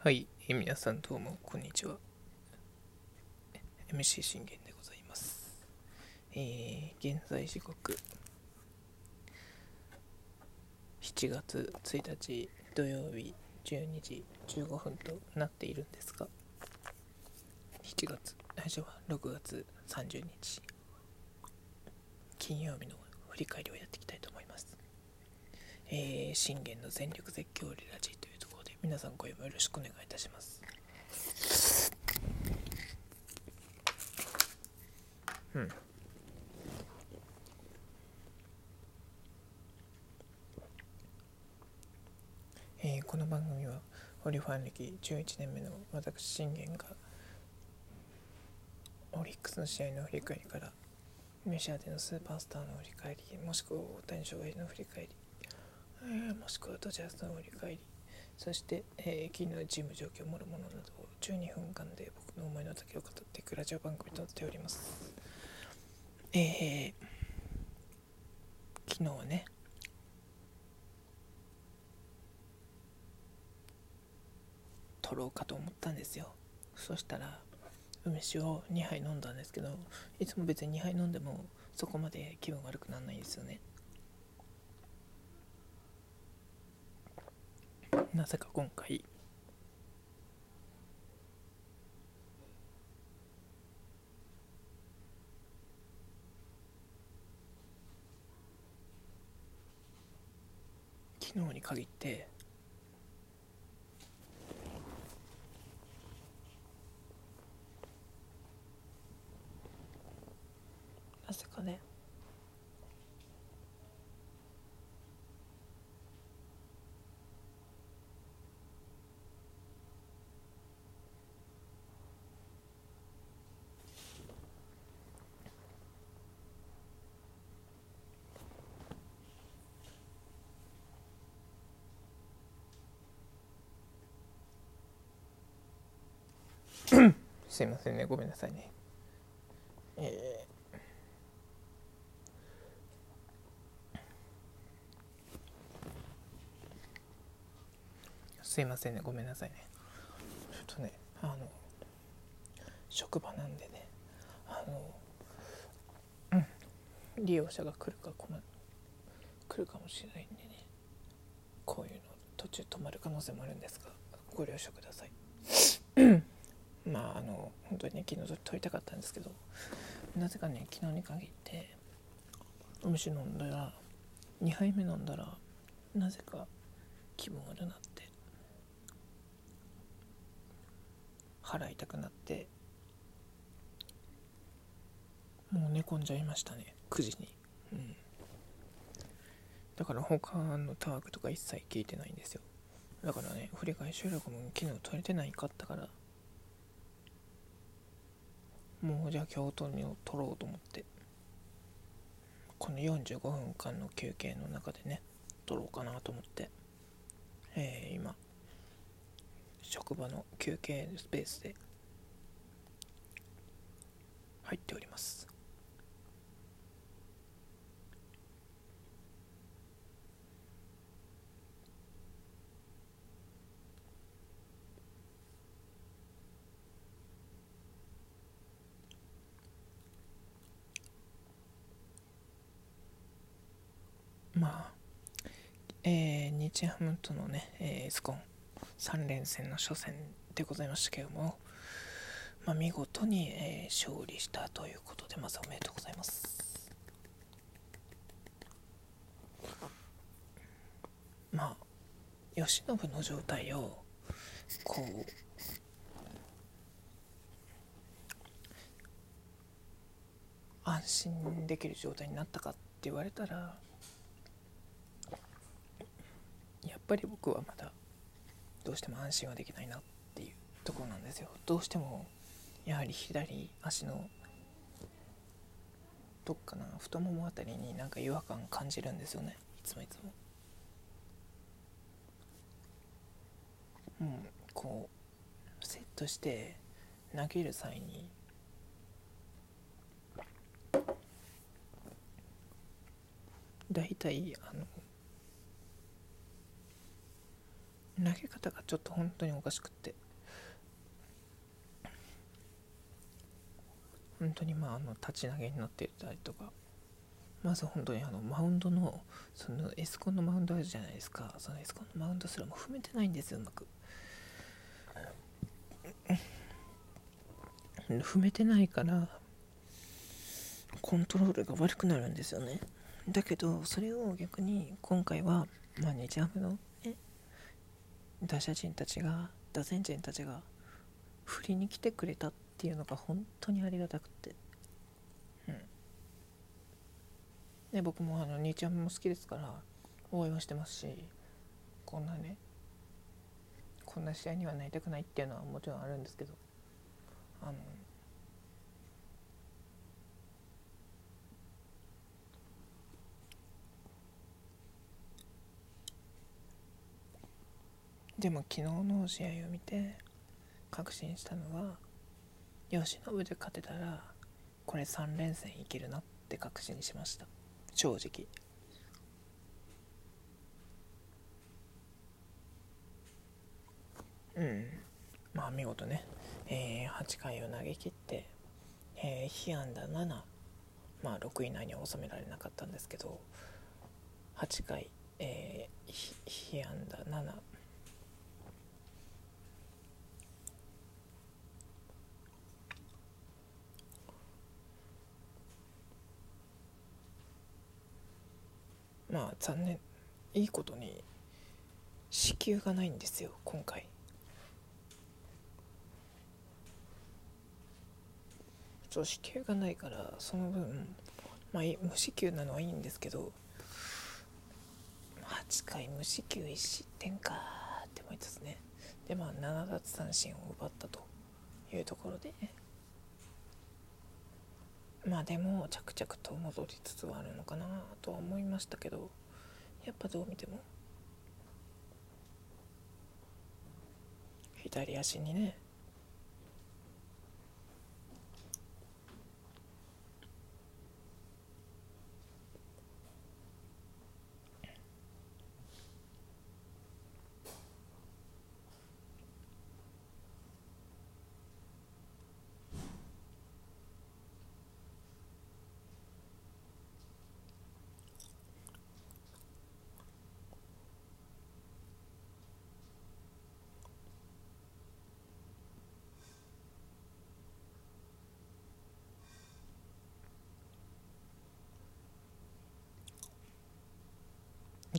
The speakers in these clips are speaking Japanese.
はい、皆さんどうもこんにちは。MC 信玄でございます。えー、現在時刻7月1日土曜日12時15分となっているんですが、7月、最初は6月30日金曜日の振り返りをやっていきたいと思います。えー、信玄の全力絶叫リラジーと皆さんご読みよろしくお願いいたします。うん。えーこの番組はオリファン歴11年目の私信玄がオリックスの試合の振り返りからメジャーでのスーパースターの振り返りもしくは大谷翔平の振り返りえーもしくはドジャースの振り返りそして、えー昨日チーム状況もろもろなどを12分間で僕の思いの丈を語っていくラジオ番組となっております。えー昨日はね撮ろうかと思ったんですよ。そしたら梅酒を2杯飲んだんですけどいつも別に2杯飲んでもそこまで気分悪くならないんですよね。なぜか今回。昨日に限って。なぜかね。すいませんねごめんなさいね。えー。すいませんねごめんなさいね。ちょっとねあの職場なんでねあの、うん、利用者が来るか来ない来るかもしれないんでねこういうの途中止まる可能性もあるんですがご了承ください。まああの本当にね昨日ずっと撮りたかったんですけどなぜかね昨日に限ってお飯飲んだら2杯目飲んだらなぜか気分悪なって腹痛くなってもう寝込んじゃいましたね9時に。うん。だから他のタークとか一切聞いてないんですよ。だからね振り返り収録も昨日撮れてないかったからもうじゃあ京都にを撮ろうと思って。この45分間の休憩の中でね撮ろうかなと思って。えー、今職場の休憩スペースで入っておりますまあえー、日ハムとのね、えー、スコン3連戦の初戦でございましたけども、まあ、見事に、えー勝利したということでまずおめでとうございます。まあ慶喜の状態をこう安心できる状態になったかって言われたらやっぱり僕はまだどうしても安心はできないなっていうところなんですよ。どうしてもやはり左足のどっかな太ももあたりになんか違和感感じるんですよね。いつもいつも。うんこうセットして投げる際に大体あの投げ方がちょっと本当におかしくって。本当にまああの立ち投げになってたりとか。まず本当にあのマウンドのそのエスコンのマウンドあるじゃないですか。そのエスコンのマウンドすらも踏めてないんですようまく。踏めてないからコントロールが悪くなるんですよね。だけどそれを逆に今回は、まあ、日ハムの、打者陣たちが打線陣たちが振りに来てくれたっていうのが本当にありがたくて、うん、で僕もあの兄ちゃんも好きですから応援はしてますしこんなねこんな試合にはなりたくないっていうのはもちろんあるんですけど。あのでも昨日の試合を見て確信したのは由伸で勝てたらこれ3連戦いけるなって確信しました。正直。うん。まあ見事ね、えー、8回を投げ切って、えー、被安打7まあ6位以内には収められなかったんですけど8回、えー、被安打7まあ残念。いいことに支給がないんですよ今回。そう支給がないからその分まあ無支給なのはいいんですけど8回無支給1失点かって思いつつね。でまあ7奪三振を奪ったというところで。まあでも着々と戻りつつはあるのかなとは思いましたけどやっぱどう見ても。左足にね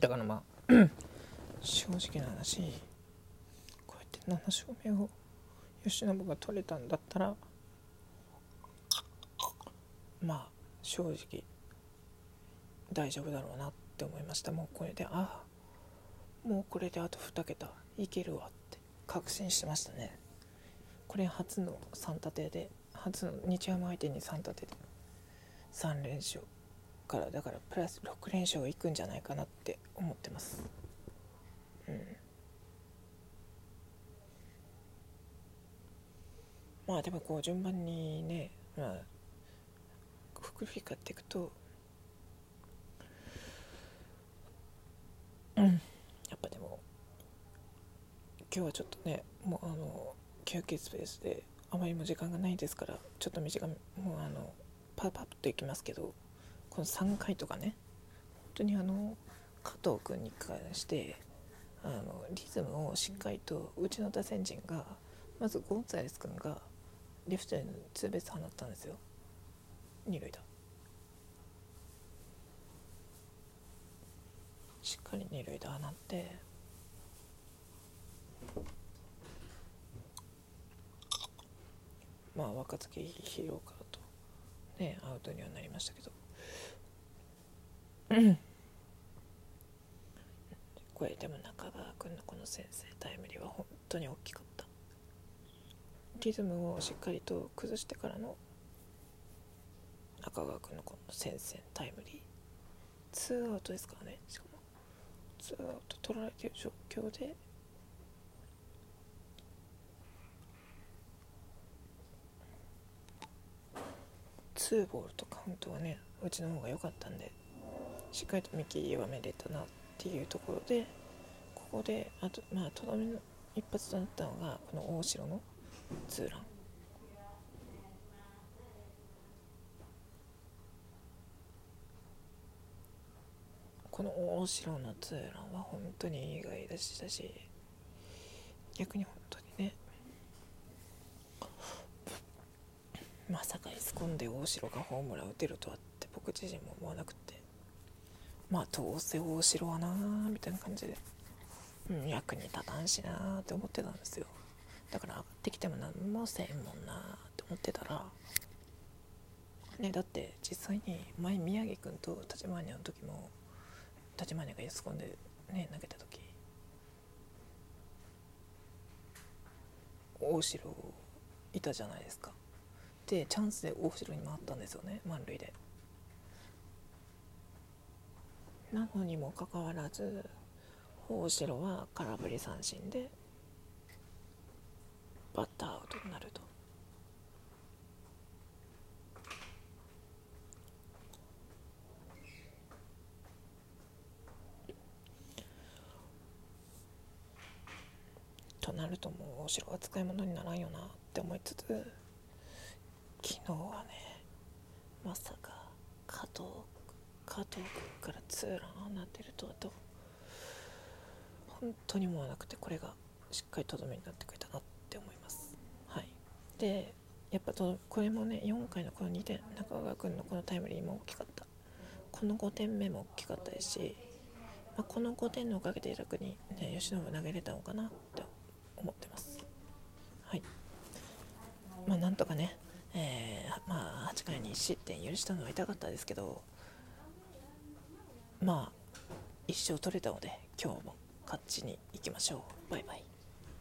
だからまあ正直な話こうやって7勝目を慶喜が取れたんだったらまあ正直大丈夫だろうなって思いました。もうこれでああもうこれであと2桁いけるわって確信してましたね。これ初の3立てで初の日ハム相手に3立てで3連勝。からだからプラス6連勝いくんじゃないかなって思ってます。うん。まあでもこう順番にねまあ福振り返っていくとうん。やっぱでも今日はちょっとねもうあの休憩スペースであまりも時間がないですからちょっと短めもうあのパッパッといきますけど。この3回とかね。本当にあの加藤君に関してあのリズムをしっかりとうちの打線陣がまずゴンザレス君がレフトへのツーベース放ったんですよ。二塁打。しっかり二塁打放って。まあ若月広川とねアウトにはなりましたけど。これでも中川君のこの先生タイムリーは本当に大きかった。リズムをしっかりと崩してからの中川君のこの先生タイムリー。ツーアウトですからね。しかもツーアウト取られてる状況で。ツーボールとカウントはねうちの方が良かったんで。しっかりと見極めれたなっていうところでここであとまあとどめの一発となったのがこの大城のツーラン。この大城のツーランは本当に意外でしたし逆に本当にねまさかイスコンで大城がホームラン打てるとはって僕自身も思わなくて。まあどうせ大城はなーみたいな感じで、うん、役に立たんしなーって思ってたんですよ。だから上がってきても何もせんもんなーって思ってたら。ねだって実際に前宮城君と立花の時も立花がイスコンでね投げた時大城いたじゃないですか。でチャンスで大城に回ったんですよね満塁で。なのにもかかわらず大城は空振り三振でバッターアウトになると。となるともう大城は使い物にならんよなって思いつつ昨日はねまさか加藤加藤君からツーランなってるとはと本当に思わなくてこれがしっかりとどめになってくれたなって思います。はい。でやっぱとこれもね4回のこの2点中川君のこのタイムリーも大きかった。この5点目も大きかったですし、まあ、この5点のおかげで楽に、ね、吉野も投げれたのかなって思ってます。はい。まあなんとかねえー、まあ8回に1失点許したのは痛かったですけどまあ一生取れたので今日も勝ちに行きましょう。バイバイ。